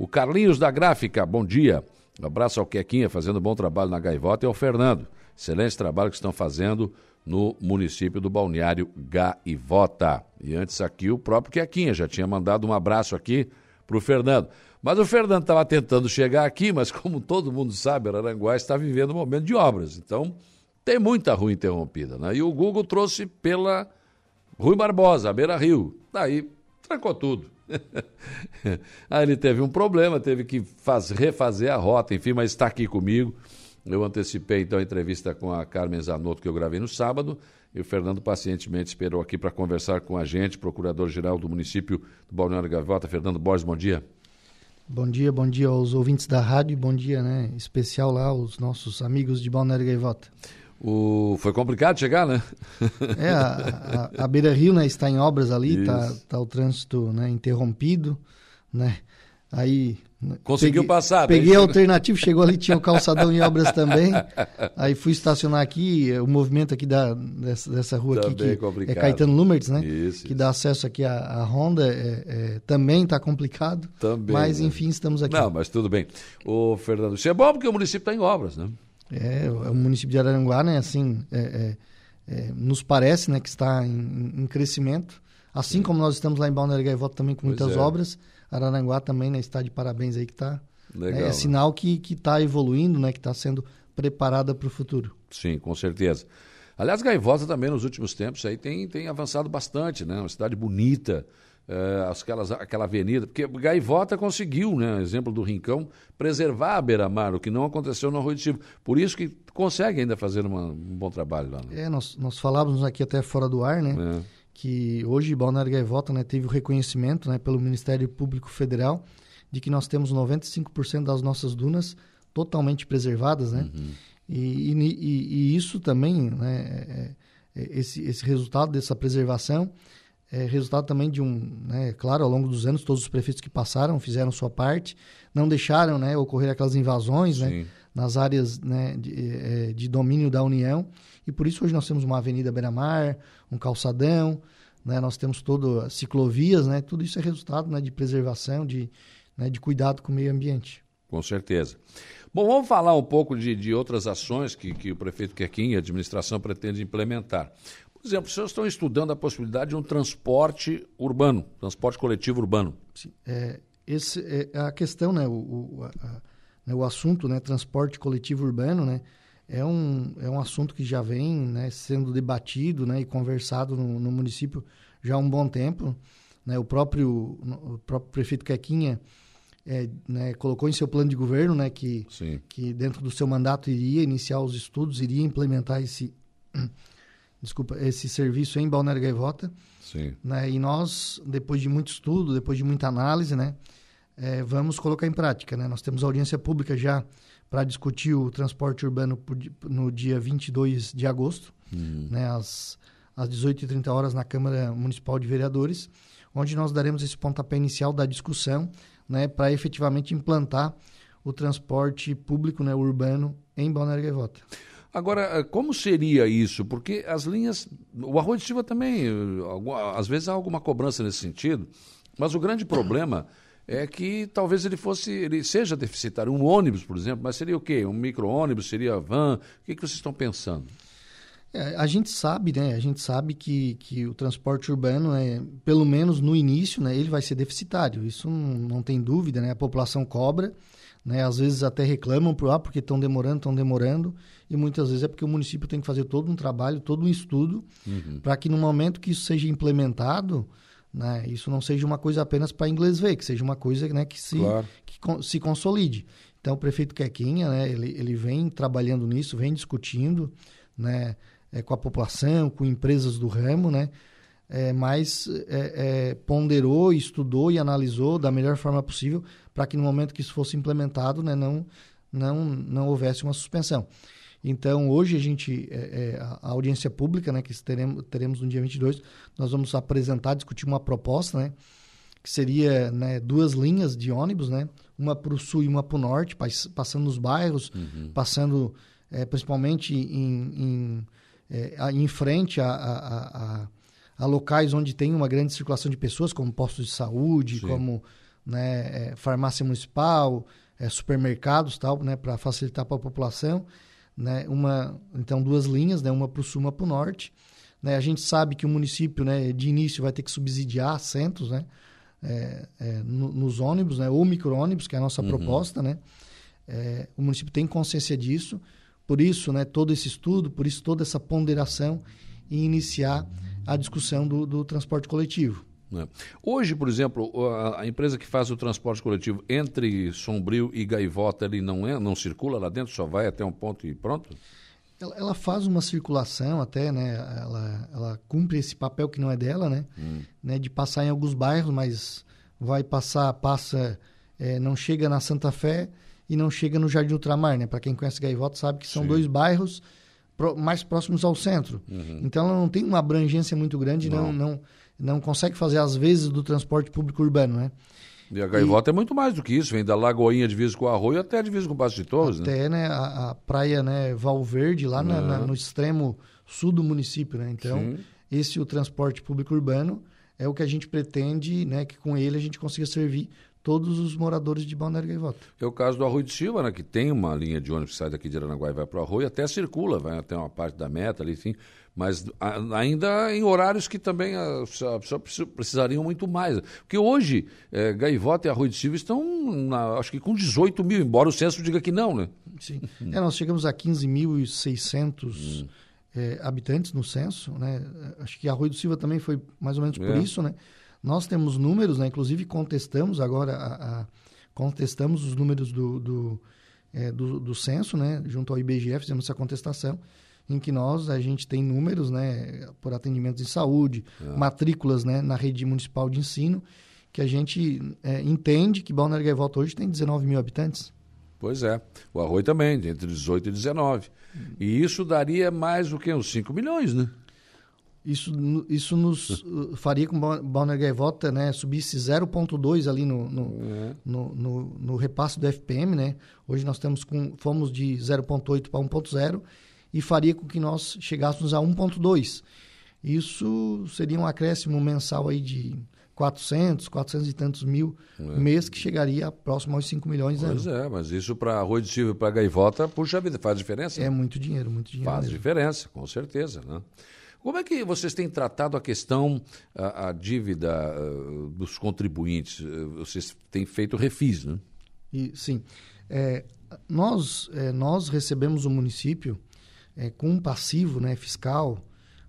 O Carlinhos da Gráfica, bom dia. Um abraço ao Quequinha, fazendo bom trabalho na Gaivota, e ao Fernando. Excelente trabalho que estão fazendo no município do Balneário Gaivota. E antes aqui o próprio Quequinha já tinha mandado um abraço aqui para o Fernando. Mas o Fernando estava tentando chegar aqui, mas como todo mundo sabe, Araranguá está vivendo um momento de obras. Então, tem muita rua interrompida. Né? E o Google trouxe pela Rui Barbosa, Beira Rio. Daí trancou tudo. Aí ele teve um problema, teve que faz, refazer a rota, enfim, mas está aqui comigo. Eu antecipei então a entrevista com a Carmen Zanotto que eu gravei no sábado. E o Fernando pacientemente esperou aqui para conversar com a gente, procurador-geral do município do Balneário Gavota. Fernando Borges, bom dia. Bom dia, bom dia aos ouvintes da rádio, bom dia, né, especial lá aos nossos amigos de Balneário Gaivota. O... Foi complicado chegar, né? É, a, a, a Beira Rio né, está em obras ali, está tá o trânsito né, interrompido, né? Aí Conseguiu peguei, passar. Peguei a alternativa, chegou ali, tinha o calçadão em obras também. Aí fui estacionar aqui, o movimento aqui da, dessa, dessa rua também aqui, que complicado. é Caetano Lumertz, né? Isso, que isso. dá acesso aqui à, à Honda, é, é, também está complicado. Também. Mas, né? enfim, estamos aqui. Não, mas tudo bem. Ô, Fernando, isso é bom porque o município está em obras, né? É, o município de Araranguá, né, assim, é, é, é, nos parece, né, que está em, em crescimento, assim Sim. como nós estamos lá em Balneário Gaivota também com muitas é. obras, Araranguá também, né, está de parabéns aí que está, é, é sinal que que está evoluindo, né, que está sendo preparada para o futuro. Sim, com certeza. Aliás, Gaivota também nos últimos tempos aí tem, tem avançado bastante, né, uma cidade bonita, uh, aquelas, aquela avenida, porque Gaivota conseguiu, né, exemplo do Rincão, preservar a beira-mar, o que não aconteceu no Arroio de Silva. Por isso que consegue ainda fazer uma, um bom trabalho lá. Né? É, nós, nós falávamos aqui até fora do ar, né, é. que hoje Balneário Gaivota né, teve o reconhecimento né, pelo Ministério Público Federal de que nós temos 95% das nossas dunas totalmente preservadas, né? Uhum. E, e, e, isso também, né, é, é, esse, esse resultado dessa preservação é resultado também de um, né, claro, ao longo dos anos, todos os prefeitos que passaram fizeram sua parte, não deixaram né, ocorrer aquelas invasões né, nas áreas né, de, é, de, domínio da União, e por isso hoje nós temos uma avenida beira-mar, um calçadão, né, nós temos todo ciclovias, né, tudo isso é resultado de preservação, de, de cuidado com o meio ambiente. Com certeza. Bom, vamos falar um pouco de, de outras ações que, que o prefeito Quequim e a administração pretende implementar. Por exemplo, os senhores estão estudando a possibilidade de um transporte urbano, transporte coletivo urbano. Sim, é, esse é a questão, né, o, o, a, né, o assunto, né, transporte coletivo urbano, né, é um, é um assunto que já vem né, sendo debatido né, e conversado no, no município já há um bom tempo. Né, o, próprio, o próprio prefeito Quequinha é, né, colocou em seu plano de governo né, que, que dentro do seu mandato iria iniciar os estudos, iria implementar esse, desculpa, esse serviço em Balneário Gaivota. Sim. Né? E nós, depois de muito estudo, depois de muita análise, né, é, vamos colocar em prática. Né? Nós temos audiência pública já para discutir o transporte urbano no dia 22 de agosto, uhum. né, às, às 18h30 horas na Câmara Municipal de Vereadores, onde nós daremos esse pontapé inicial da discussão né, para efetivamente implantar o transporte público né, urbano em Balneário Gaivota. Agora, eh, como seria isso? Porque as linhas. O Arroio de Silva também, eh, às vezes há alguma cobrança nesse sentido, mas o grande problema é que talvez ele fosse, ele seja deficitário. Um ônibus, por exemplo, mas seria o quê? Um micro-ônibus? Seria van? O que, que vocês estão pensando? É, a gente sabe, né? A gente sabe que, que o transporte urbano, é, pelo menos no início, né, ele vai ser deficitário. Isso não, não tem dúvida, né? A população cobra, né? Às vezes até reclamam por ah, porque estão demorando, estão demorando e muitas vezes é porque o município tem que fazer todo um trabalho, todo um estudo, uhum. para que no momento que isso seja implementado, né, isso não seja uma coisa apenas para inglês ver, que seja uma coisa né, que, se, claro. que se consolide. Então, o prefeito Quequinha, né, ele, ele vem trabalhando nisso, vem discutindo né, é, com a população, com empresas do ramo, né, é, mas é, é, ponderou, estudou e analisou da melhor forma possível para que no momento que isso fosse implementado, né, não, não, não houvesse uma suspensão. Então, hoje a gente, é, é, a audiência pública, né, que teremos, teremos no dia 22, nós vamos apresentar, discutir uma proposta, né, que seria né, duas linhas de ônibus, né, uma para o sul e uma para o norte, passando nos bairros, uhum. passando é, principalmente em, em, é, em frente a, a, a, a, locais onde tem uma grande circulação de pessoas, como postos de saúde, Sim. como né, é, farmácia municipal, é, supermercados, tal, né, para facilitar para a população, né, uma, então duas linhas, né, uma para o sul, uma para o norte. Né, a gente sabe que o município, né, de início, vai ter que subsidiar centros, né, é, é, no, nos ônibus, né, ou micro-ônibus, que é a nossa uhum. proposta, né. É, o município tem consciência disso, por isso, né, todo esse estudo, por isso toda essa ponderação em iniciar a discussão do, do transporte coletivo. Né? Hoje, por exemplo, a, empresa que faz o transporte coletivo entre Sombrio e Gaivota, ele não, é, não circula lá dentro, só vai até um ponto e pronto? Ela, ela faz uma circulação até, né? Ela, ela cumpre esse papel que não é dela, né? Hum. né? De passar em alguns bairros, mas vai passar, passa, é, não chega na Santa Fé e não chega no Jardim Ultramar, né? Para quem conhece Gaivota sabe que são Sim. dois bairros mais próximos ao centro. Uhum. Então ela não tem uma abrangência muito grande, não, não, não não consegue fazer as vezes do transporte público urbano, né? E a gaivota e, é muito mais do que isso, vem da Lagoinha divisa com o Arroio até a divisa com o Passo de Torres, né? Até, né? A, a, praia, né, Valverde, lá na, na, no extremo sul do município, né? Então, Sim. esse o transporte público urbano é o que a gente pretende, né, que com ele a gente consiga servir todos os moradores de Balneário Gaivota. É o caso do Arroio de Silva, né, que tem uma linha de ônibus que sai daqui de Aranaguá e vai para o Arroio, até circula, vai até uma parte da meta ali, enfim, mas ainda em horários que também a, a, precisariam muito mais. Porque hoje, é, Gaivota e Arroio de Silva estão, na, acho que com 18 mil, embora o censo diga que não, né? Sim. É, nós chegamos a 15.600 hum. é, habitantes no censo, né? Acho que Arroio de Silva também foi mais ou menos por é. isso, né? Nós temos números, né? inclusive contestamos agora, a, a, contestamos os números do, do, é, do, do, censo, né? junto ao IBGE, fizemos essa contestação, em que nós, a gente tem números né? por atendimentos de saúde, é. matrículas né? na rede municipal de ensino, que a gente é, entende que Balneário Gaivota hoje tem 19 mil habitantes. Pois é. O Arroio também, entre 18 e 19. E isso daria mais do que uns 5 milhões, né? Isso, isso nos uh, faria com que Balneário Gaivota né, subisse 0,2 ali no no, uhum. no, no, no, repasse do FPM. Né? Hoje nós temos com, fomos de 0,8 para 1,0 e faria com que nós chegássemos a 1,2. Isso seria um acréscimo mensal aí de 400, 400 e tantos mil é. mês, que chegaria próximo aos 5 milhões. Pois é, mas isso para arroz de Silva e para gaivota, puxa vida, faz diferença? É muito dinheiro, muito dinheiro. Faz mesmo. diferença, com certeza. Né? Como é que vocês têm tratado a questão, a, a dívida uh, dos contribuintes? Uh, vocês têm feito refis, né? E, sim. É, nós, é, nós recebemos o município é, com um passivo né, fiscal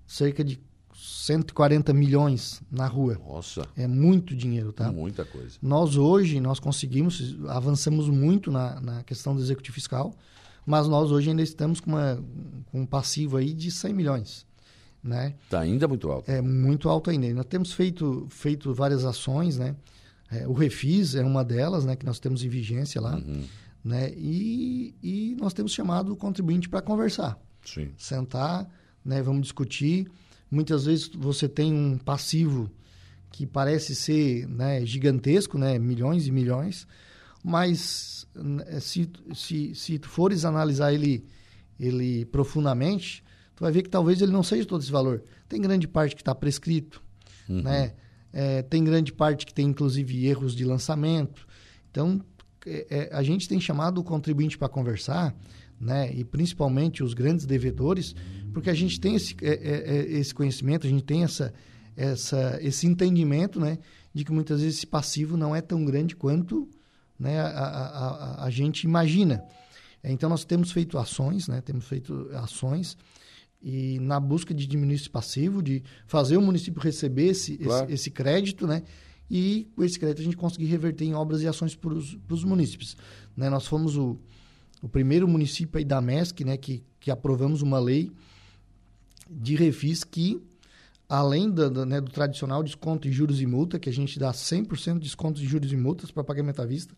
cerca de 140 milhões na rua. Nossa. É muito dinheiro, tá? Muita coisa. Nós hoje, nós conseguimos, avançamos muito na, na questão do executivo fiscal, mas nós hoje ainda estamos com, uma, com um passivo aí de 100 milhões. Né? Está ainda muito alto. É muito alto ainda. Nós temos feito, feito várias ações, né? É, o Refis é uma delas, né? Que nós temos em vigência lá, uhum. né? E, e nós temos chamado o contribuinte para conversar. Sim. Sentar, né? Vamos discutir. Muitas vezes você tem um passivo que parece ser né, gigantesco, né? Milhões e milhões. Mas né, se, se, se fores analisar ele, ele profundamente, tu vai ver que talvez ele não seja todo esse valor. Tem grande parte que está prescrito, uhum. né? É, tem grande parte que tem, inclusive, erros de lançamento. Então, é, é a gente tem chamado o contribuinte para conversar, né? E principalmente os grandes devedores, porque a gente tem esse, é, é, é, esse conhecimento, a gente tem essa, essa, esse entendimento, né? De que muitas vezes esse passivo não é tão grande quanto né, a, a, a, a gente imagina. Então, nós temos feito ações, né? Temos feito ações e na busca de diminuir esse passivo, de fazer o município receber esse, claro. esse, esse, crédito, né? E com esse crédito a gente conseguir reverter em obras e ações para os municípios. Né? Nós fomos o, o primeiro município aí da MESC, né? Que, que aprovamos uma lei de refis que, além do, do, né, do tradicional desconto em juros e multa, que a gente dá 100% de desconto em juros e multas para pagamento à vista,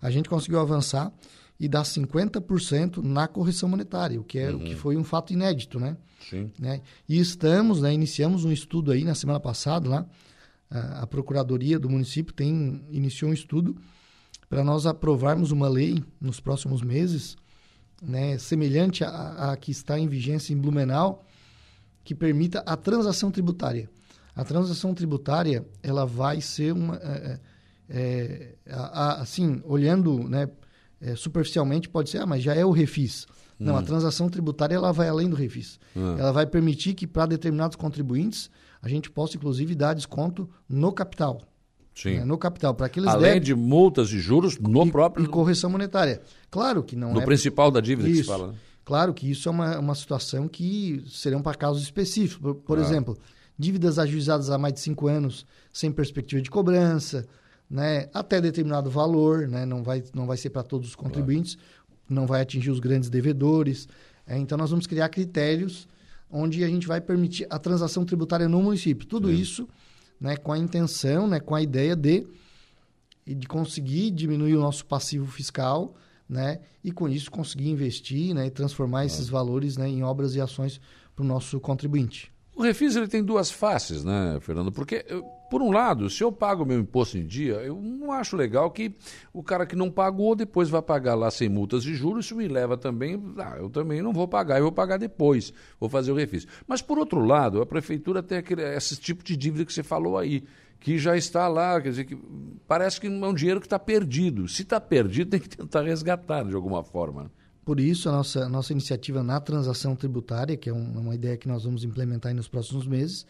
a gente conseguiu avançar e dá 50% na correção monetária, o que, é, uhum. o que foi um fato inédito, né? Sim. Né? E estamos, né, iniciamos um estudo aí na semana passada lá, a, a Procuradoria do município tem, iniciou um estudo para nós aprovarmos uma lei nos próximos meses, né, semelhante à, à que está em vigência em Blumenau, que permita a transação tributária. A transação tributária, ela vai ser uma... É, é é, a, a, assim, olhando né, é, superficialmente, pode ser, ah, mas já é o refis. Não, hum. a transação tributária ela vai além do refis. Hum. Ela vai permitir que para determinados contribuintes a gente possa, inclusive, dar desconto no capital. Sim. Né, no capital, para aqueles Além débitos, de multas e juros no e, próprio. E correção monetária. Claro que não no é. No principal da dívida isso. que se fala. Né? Claro que isso é uma, uma situação que serão para casos específicos. Por, por exemplo, dívidas ajuizadas há mais de cinco anos sem perspectiva de cobrança, né, até determinado valor, né, não, vai, não vai ser para todos os contribuintes, claro. não vai atingir os grandes devedores. É, então, nós vamos criar critérios onde a gente vai permitir a transação tributária no município. Tudo Sim. isso né, com a intenção, né, com a ideia de, de conseguir diminuir o nosso passivo fiscal né, e, com isso, conseguir investir né, e transformar claro. esses valores né, em obras e ações para o nosso contribuinte. O refis ele tem duas faces, né, Fernando? Porque, por um lado, se eu pago meu imposto em dia, eu não acho legal que o cara que não pagou depois vai pagar lá sem multas de juros. Isso me leva também, ah, eu também não vou pagar, eu vou pagar depois, vou fazer o refis. Mas, por outro lado, a prefeitura tem aquele, esse tipo de dívida que você falou aí, que já está lá, quer dizer, que parece que é um dinheiro que está perdido. Se está perdido, tem que tentar resgatar de alguma forma. Por isso, a nossa, nossa iniciativa na transação tributária, que é um, uma ideia que nós vamos implementar nos próximos meses,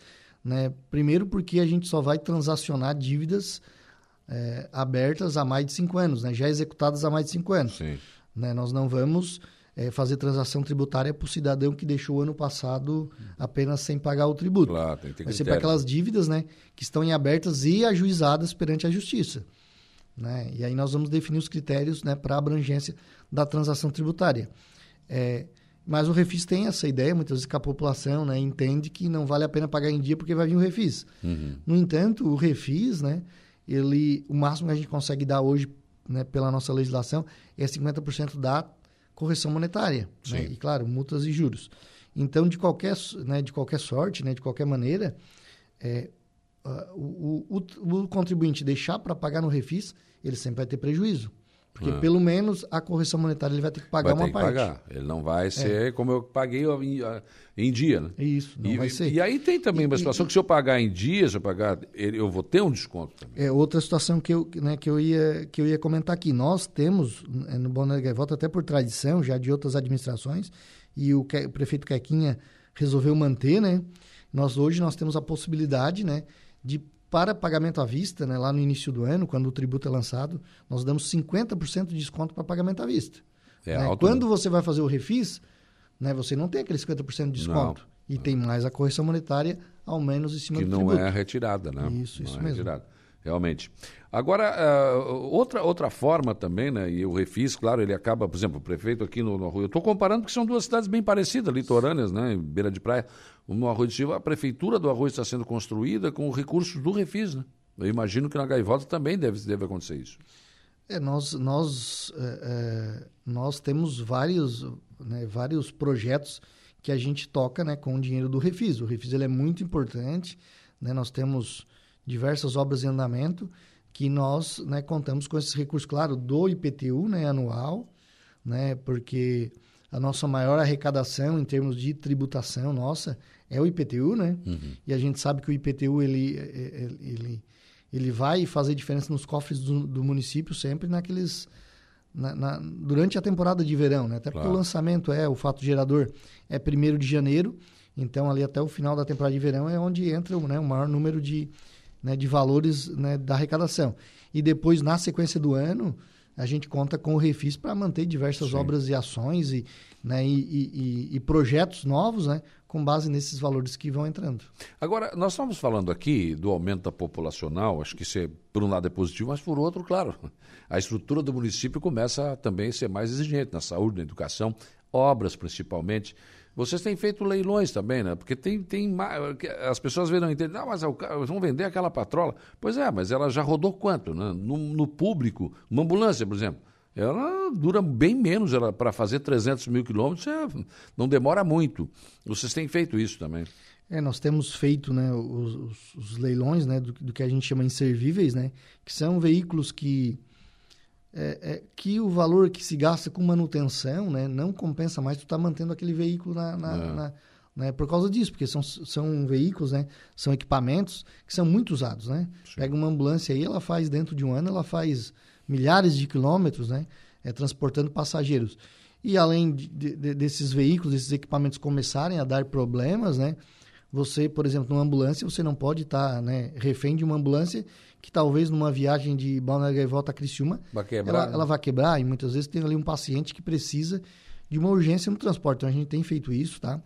né? primeiro porque a gente só vai transacionar dívidas é, abertas há mais de cinco anos, né? já executadas há mais de cinco anos. Né? Nós não vamos é, fazer transação tributária para o cidadão que deixou o ano passado apenas sem pagar o tributo. Claro, tem que ter Vai ser para aquelas dívidas né, que estão em abertas e ajuizadas perante a justiça. Né? E aí nós vamos definir os critérios né, para a abrangência da transação tributária. É, mas o refis tem essa ideia, muitas vezes que a população né, entende que não vale a pena pagar em dia porque vai vir o refis. Uhum. No entanto, o refis, né, ele, o máximo que a gente consegue dar hoje né, pela nossa legislação é 50% da correção monetária. Né? E, claro, multas e juros. Então, de qualquer, né, de qualquer sorte, né, de qualquer maneira, é, uh, o, o, o, contribuinte deixar para pagar no refis, ele sempre vai ter prejuízo. Porque ah. pelo menos a correção monetária ele vai ter que pagar vai uma parte. Pagar. Ele não vai ser é. como eu paguei em, em dia, né? Isso, não e, vai ser. E aí tem também e, uma situação e, que se eu pagar em dia, se eu pagar, eu vou ter um desconto também. É outra situação que eu, né, que eu, ia, que eu ia comentar aqui. Nós temos é, no Bono Gaivota, até por tradição, já de outras administrações, e o, o prefeito Quequinha resolveu manter, né? Nós hoje nós temos a possibilidade, né, de para pagamento à vista, né, lá no início do ano, quando o tributo é lançado, nós damos 50% de desconto para pagamento à vista. É né? alto, quando né? você vai fazer o refis, né, você não tem aquele 50% de desconto. Não, e não. tem mais a correção monetária, ao menos em cima que do não tributo. é retirada, né? Isso, não isso é mesmo. Retirada. Realmente. Agora, uh, outra, outra forma também, né? E o refis, claro, ele acaba, por exemplo, o prefeito aqui no, no Arroio. Eu estou comparando porque são duas cidades bem parecidas, litorâneas, né? Em beira de praia. No Arroio de Silva, a prefeitura do Arroio está sendo construída com recursos do refis, né? Eu imagino que na Gaivota também deve, deve acontecer isso. É, nós, nós, é, é, nós temos vários, né, vários projetos que a gente toca né, com o dinheiro do Refis. O Refis ele é muito importante. Né, nós temos diversas obras em andamento que nós né, contamos com esses recursos, claro, do IPTU né, anual, né, porque a nossa maior arrecadação em termos de tributação nossa é o IPTU, né? Uhum. E a gente sabe que o IPTU ele, ele, ele vai fazer diferença nos cofres do, do município sempre naqueles na, na, durante a temporada de verão, né? Até porque claro. o lançamento é o fato gerador é primeiro de janeiro, então ali até o final da temporada de verão é onde entra né, o maior número de, né, de valores né, da arrecadação. E depois na sequência do ano a gente conta com o Refis para manter diversas Sim. obras e ações e, né, e, e, e, projetos novos, né, com base nesses valores que vão entrando. Agora, nós estamos falando aqui do aumento populacional, acho que isso é, por um lado é positivo, mas por outro, claro, a estrutura do município começa a também ser mais exigente na saúde, na educação, obras principalmente. Vocês têm feito leilões também, né? Porque tem, tem as pessoas não entendem, ah, mas vão vender aquela patrola. Pois é, mas ela já rodou quanto? Né? No, no público, uma ambulância, por exemplo, ela dura bem menos para fazer 300 mil quilômetros, é, não demora muito. Vocês têm feito isso também? É, nós temos feito né, os, os, os leilões né, do, do, que a gente chama inservíveis, né, que são veículos que, é, é, que o valor que se gasta com manutenção né, não compensa mais tu estar tá mantendo aquele veículo na, na, é. na, né, por causa disso, porque são, são veículos, né, são equipamentos que são muito usados, né? Pega uma ambulância aí, ela faz dentro de um ano, ela faz milhares de quilômetros, né, é, transportando passageiros. E além de, de, desses veículos, esses equipamentos começarem a dar problemas, né, você, por exemplo, numa ambulância, você não pode estar, tá, né, refém de uma ambulância que talvez numa viagem de Balneário Gaivota a Criciúma, vai quebrar, ela, né? ela vai quebrar e muitas vezes tem ali um paciente que precisa de uma urgência no transporte. Então a gente tem feito isso, tá?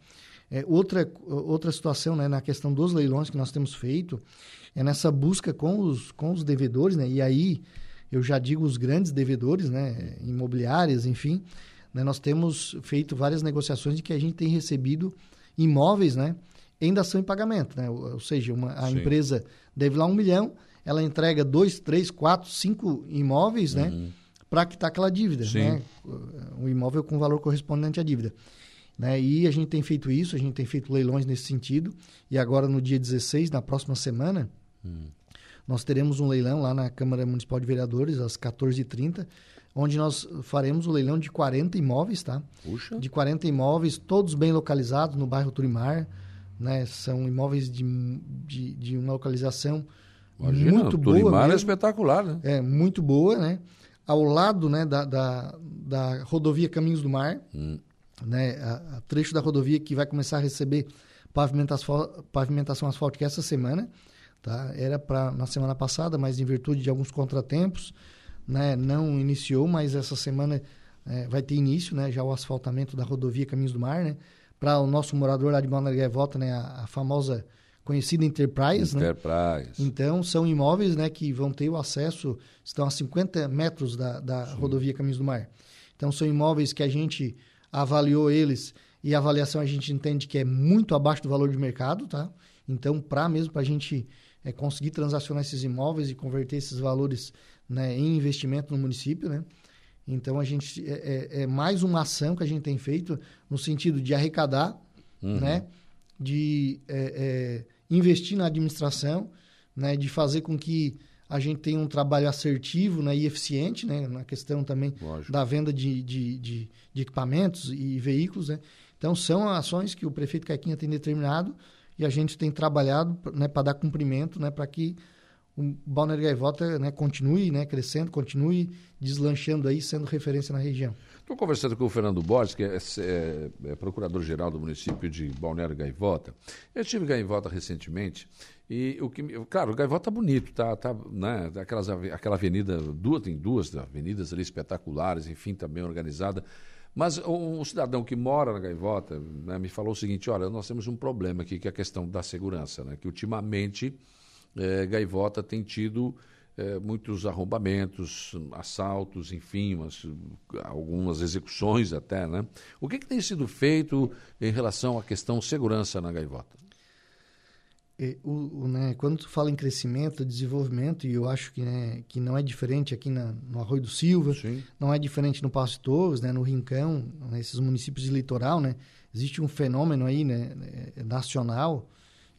É, outra, outra situação, né, na questão dos leilões que nós temos feito, é nessa busca com os, com os devedores, né? E aí eu já digo os grandes devedores, né, imobiliárias, enfim, né, nós temos feito várias negociações de que a gente tem recebido imóveis, né, em dação em pagamento, né? Ou, ou seja, uma, a Sim. empresa deve lá um milhão, ela entrega dois, três, quatro, cinco imóveis, né, uhum. né, para quitar aquela dívida, Sim. né? Um imóvel com valor correspondente à dívida. Né? E a gente tem feito isso, a gente tem feito leilões nesse sentido. E agora, no dia 16, na próxima semana, hum. nós teremos um leilão lá na Câmara Municipal de Vereadores, às 14h30, onde nós faremos o leilão de 40 imóveis, tá? Puxa. De 40 imóveis, todos bem localizados no bairro Turimar. Né? São imóveis de, de, de uma localização Imagina, muito boa. Turimar é espetacular, né? É, muito boa, né? Ao lado né, da, da, da rodovia Caminhos do Mar. Hum né, a, a trecho da rodovia que vai começar a receber pavimentação, pavimentação asfáltica essa semana. Tá? Era para na semana passada, mas em virtude de alguns contratempos, né, não iniciou, mas essa semana é, vai ter início, né, já o asfaltamento da rodovia Caminhos do Mar, né, para o nosso morador lá de Balneário Gaivota, né, a, a famosa conhecida Enterprise, Enterprise. Né? Então, são imóveis né, que vão ter o acesso, estão a 50 metros da, da rodovia Caminhos do Mar. Então, são imóveis que a gente avaliou eles e a avaliação a gente entende que é muito abaixo do valor de mercado, tá? Então, para mesmo para a gente é, conseguir transacionar esses imóveis e converter esses valores né, em investimento no município, né? Então, a gente é, é, é, mais uma ação que a gente tem feito no sentido de arrecadar, uhum. né? De é, é, investir na administração, né? De fazer com que a gente tem um trabalho assertivo né, e eficiente né, na questão também Lógico. da venda de, de, de, de, equipamentos e veículos. Né? Então, são ações que o prefeito Caquinha tem determinado e a gente tem trabalhado né, para dar cumprimento né, para que o Balneário Gaivota né, continue né, crescendo, continue deslanchando aí, sendo referência na região. Estou conversando com o Fernando Borges, que é, é, é procurador-geral do município de Balneário Gaivota. Eu estive em Gaivota recentemente e o que, claro, o Gaivota tá bonito, tá, tá, né, aquelas, aquela avenida, duas, tem duas avenidas ali espetaculares, enfim, tá bem organizada. Mas um cidadão que mora na Gaivota né, me falou o seguinte: olha, nós temos um problema aqui que é a questão da segurança, né? Que ultimamente é, Gaivota tem tido é, muitos arrombamentos, assaltos, enfim, umas, algumas execuções até, né? O que, que tem sido feito em relação à questão segurança na Gaivota? É, o, o, né, quando tu fala em crescimento, desenvolvimento, e eu acho que, né, que não é diferente aqui na, no Arroio do Silva, Sim. não é diferente no Passo de Torres, né, no Rincão, nesses municípios de litoral, né, existe um fenômeno aí né, nacional,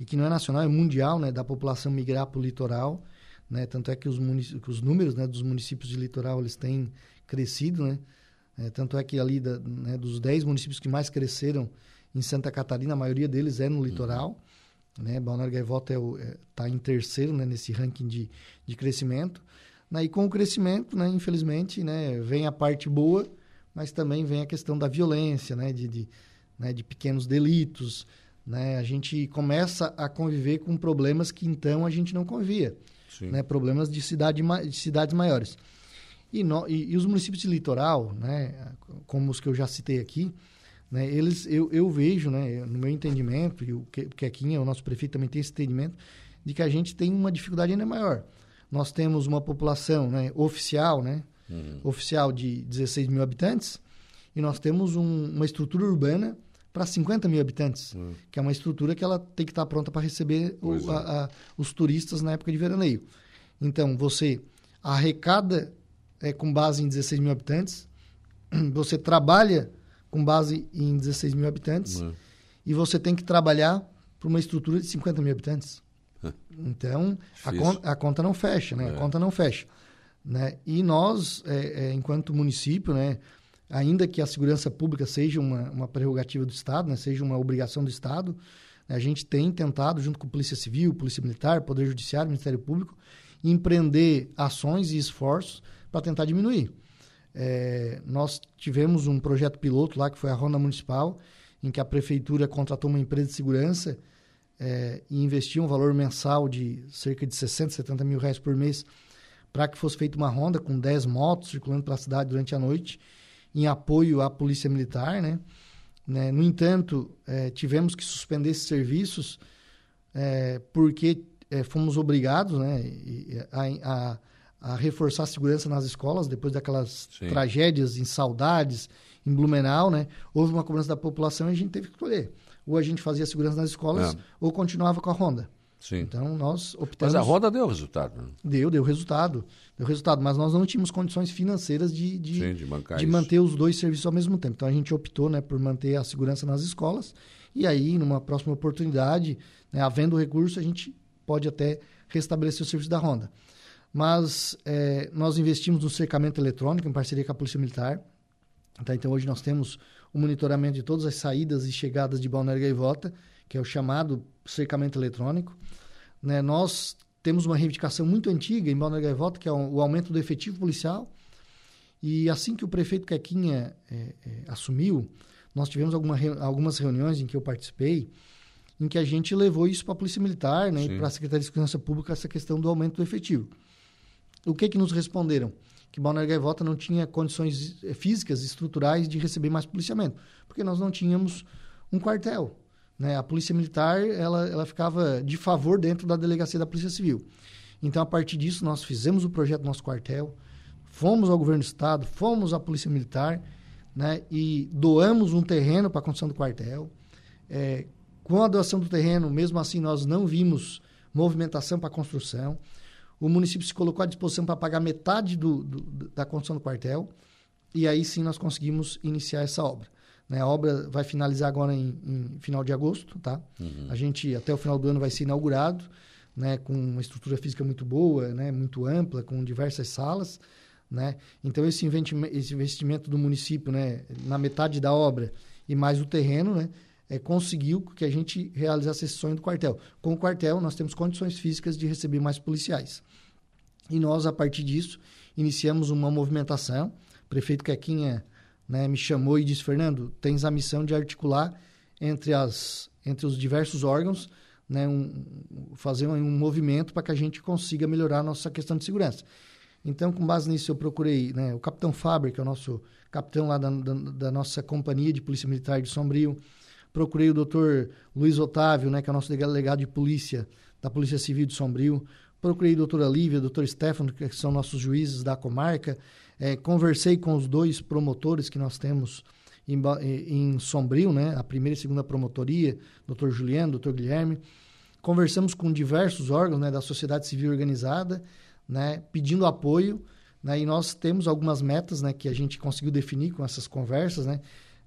e que não é nacional, é mundial, né, da população migrar para o litoral, né? Tanto é que os, que os números né, dos municípios de litoral eles têm crescido, né? É, tanto é que ali da, né, dos 10 municípios que mais cresceram em Santa Catarina, a maioria deles é no litoral. Uhum. Né? Balneário Gaivota está é, é, tá em terceiro né, nesse ranking de, de crescimento. Né? E com o crescimento, né, infelizmente, né, vem a parte boa, mas também vem a questão da violência, né, de, de, né, de pequenos delitos. Né? A gente começa a conviver com problemas que então a gente não convivia né, problemas de, cidade, de cidades maiores. E, no, e, e, os municípios de litoral, né, como os que eu já citei aqui, né, eles, eu, eu vejo, né, no meu entendimento, e o Quequinha, o nosso prefeito, também tem esse entendimento, de que a gente tem uma dificuldade ainda maior. Nós temos uma população né, oficial, né, uhum. oficial de 16 mil habitantes, e nós temos um, uma estrutura urbana para 50 mil habitantes, hum. que é uma estrutura que ela tem que estar tá pronta para receber o, é. a, a, os turistas na época de veraneio. Então, você arrecada é, com base em 16 mil habitantes, você trabalha com base em 16 mil habitantes, hum. e você tem que trabalhar para uma estrutura de 50 mil habitantes. Então, a, con a, conta não fecha, né? É. A conta não fecha. Né? E nós, é, é, enquanto município, né, ainda que a segurança pública seja uma, uma prerrogativa do Estado, né, seja uma obrigação do Estado, a gente tem tentado, junto com Polícia Civil, Polícia Militar, Poder Judiciário, Ministério Público, empreender ações e esforços para tentar diminuir. É, nós tivemos um projeto piloto lá, que foi a Ronda Municipal, em que a Prefeitura contratou uma empresa de segurança é, e investiu um valor mensal de cerca de 60, 70 mil reais por mês para que fosse feita uma ronda com 10 motos circulando pela cidade durante a noite, em apoio à Polícia Militar, né? né? No entanto, é, tivemos que suspender esses serviços é, porque é, fomos obrigados né, a, a, a, reforçar a segurança nas escolas depois daquelas Sim. tragédias em Saudades, em Blumenau, né? Houve uma cobrança da população e a gente teve que escolher. Ou a gente fazia segurança nas escolas é. ou continuava com a ronda. Sim. Então nós optamos. Mas a roda deu resultado. Né? Deu, deu resultado. Deu resultado, mas nós não tínhamos condições financeiras de, de, Sim, de, de manter os dois serviços ao mesmo tempo. Então a gente optou né, por manter a segurança nas escolas e aí, numa próxima oportunidade, né, havendo recurso, a gente pode até restabelecer o serviço da Honda. Mas é, nós investimos no cercamento eletrônico em parceria com a Polícia Militar. Tá? Então hoje nós temos o monitoramento de todas as saídas e chegadas de Balneário Gaivota, que é o chamado cercamento eletrônico. Né? Nós temos uma reivindicação muito antiga em Balneário Gaivota, que é o aumento do efetivo policial. E assim que o prefeito Quequinha é, é, assumiu, nós tivemos alguma, algumas reuniões em que eu participei, em que a gente levou isso para a Polícia Militar né, e para a Secretaria de Segurança Pública, essa questão do aumento do efetivo. O que que nos responderam? Que Balneário Gaivota não tinha condições eh, físicas, estruturais de receber mais policiamento, porque nós não tínhamos um quartel. Né? A Polícia Militar ela, ela ficava de favor dentro da Delegacia da Polícia Civil. Então, a partir disso, nós fizemos o projeto do nosso quartel, fomos ao governo do Estado, fomos à Polícia Militar né? e doamos um terreno para a construção do quartel. É, com a doação do terreno, mesmo assim, nós não vimos movimentação para a construção. O município se colocou à disposição para pagar metade do, do, da construção do quartel. E aí sim nós conseguimos iniciar essa obra. Né? A obra vai finalizar agora em, em final de agosto, tá? Uhum. A gente, até o final do ano, vai ser inaugurado, né? Com uma estrutura física muito boa, né? Muito ampla, com diversas salas, né? Então, esse investimento, esse investimento do município, né? Na metade da obra e mais o terreno, né? é, conseguiu que a gente realizasse esse sonho do quartel. Com o quartel, nós temos condições físicas de receber mais policiais. E nós, a partir disso, iniciamos uma movimentação. O prefeito Quequinha né, me chamou e disse, Fernando, tens a missão de articular entre, as, entre os diversos órgãos, né, um, fazer um, um movimento para que a gente consiga melhorar a nossa questão de segurança. Então, com base nisso, eu procurei né, o capitão Faber, que é o nosso capitão lá da, da, da nossa companhia de Polícia Militar de Sombrio, Procurei o doutor Luiz Otávio, né, que é o nosso delegado de polícia da Polícia Civil de Sombrio. Procurei a doutora Lívia, o doutor Stefano, que são nossos juízes da comarca. É, conversei com os dois promotores que nós temos em, em Sombrio, né, a primeira e segunda promotoria, doutor Juliano, doutor Guilherme. Conversamos com diversos órgãos né, da sociedade civil organizada, né, pedindo apoio. Né, e nós temos algumas metas né, que a gente conseguiu definir com essas conversas. Né,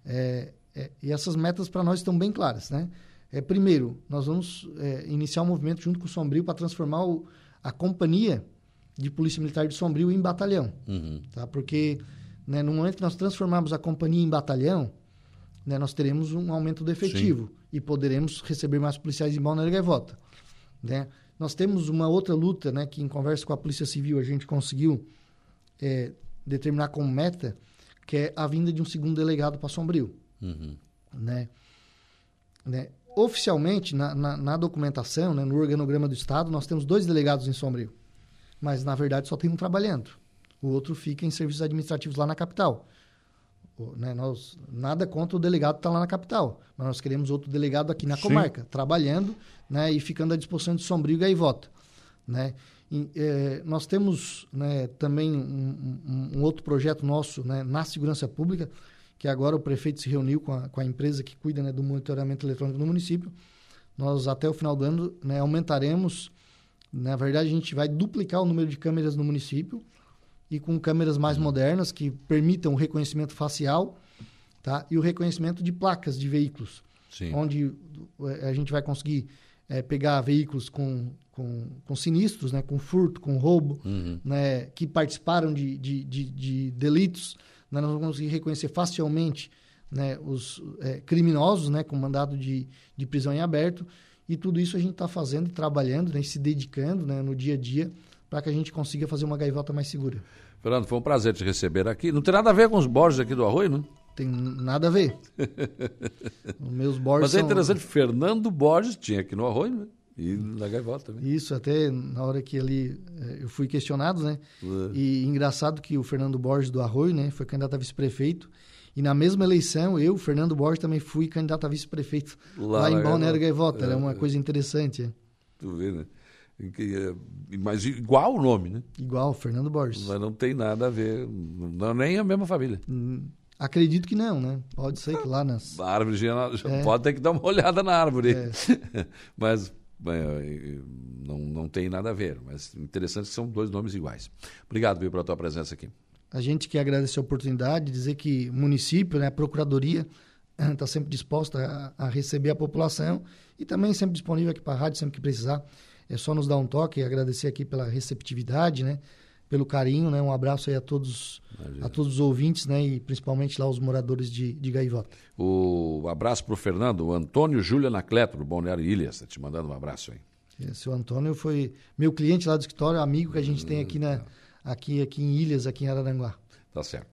é, é, e essas metas para nós estão bem claras, né? É, primeiro, nós vamos é, iniciar um movimento junto com o Sombrio para transformar o, a companhia de Polícia Militar de Sombrio em batalhão, uhum. tá? Porque né, no momento que nós transformarmos a companhia em batalhão, né, nós teremos um aumento do efetivo Sim. e poderemos receber mais policiais em Balneário Gaivota, né? Nós temos uma outra luta, né, que em conversa com a Polícia Civil a gente conseguiu é, determinar como meta, que é a vinda de um segundo delegado para Sombrio. Uhum. Né? Né? Oficialmente, na, na, na documentação, né, no organograma do Estado, nós temos dois delegados em Sombrio. Mas, na verdade, só tem um trabalhando. O outro fica em serviços administrativos lá na capital. O, né, nós, nada contra o delegado estar tá lá na capital, mas nós queremos outro delegado aqui na Sim. comarca, trabalhando né, e ficando à disposição de Sombrio e Gaivota. Né? E, é, nós temos né, também um, um, um, outro projeto nosso né, na segurança pública, que agora o prefeito se reuniu com a, com a empresa que cuida né, do monitoramento eletrônico no município. Nós, até o final do ano, né, aumentaremos. Na verdade, a gente vai duplicar o número de câmeras no município e com câmeras mais uhum. modernas que permitam o reconhecimento facial tá? e o reconhecimento de placas de veículos. Sim. Onde eh, a gente vai conseguir é, pegar veículos com, com, com, sinistros, né, com furto, com roubo, uhum. né, que participaram de, de, de, de delitos nós vamos conseguir reconhecer facilmente né, os é, criminosos né, com mandado de, de prisão em aberto. E tudo isso a gente está fazendo e trabalhando, né, se dedicando né, no dia a dia para que a gente consiga fazer uma gaivota mais segura. Fernando, foi um prazer te receber aqui. Não tem nada a ver com os Borges aqui do Arroio, não? Tem nada a ver. os meus Borges Mas é são... interessante, Fernando Borges tinha aqui no Arroio, né? E na gaivota também. Isso, até na hora que ele eh, eu fui questionado, né? É. E engraçado que o Fernando Borges do Arroio, né, foi candidato a vice-prefeito. E na mesma eleição, eu, Fernando Borges, também fui candidato a vice-prefeito lá, Lá em Balneário Gaivota. Gaivota. Era uma É, é. coisa interessante. é. Tu vê, né? É, Mas igual o nome, né? Igual, Fernando Borges. Mas não tem nada a ver, não, nem a mesma família. Hum, Acredito que não, né? Pode ser que lá nas... A árvore já, já É. pode ter que dar uma olhada na árvore. É. mas é, não, não tem nada a ver. Mas interessante que são dois nomes iguais. Obrigado, viu, pela tua presença aqui. A gente quer agradecer a oportunidade, dizer que o município, né, a Procuradoria, está sempre disposta a, a receber a população e também sempre disponível aqui para a rádio, sempre que precisar. É só nos dar um toque e agradecer aqui pela receptividade, né, pelo carinho, né, um abraço aí a todos, a todos os ouvintes, né, e principalmente lá os moradores de, de Gaivota. O abraço para o Fernando, o Antônio Júlia Anacleto, do Balneário Ilhas, está te mandando um abraço aí. Esse o Antônio foi meu cliente lá do escritório, amigo que a gente tem aqui, Hum, na, aqui, aqui em Ilhas, aqui em Araranguá. Tá certo.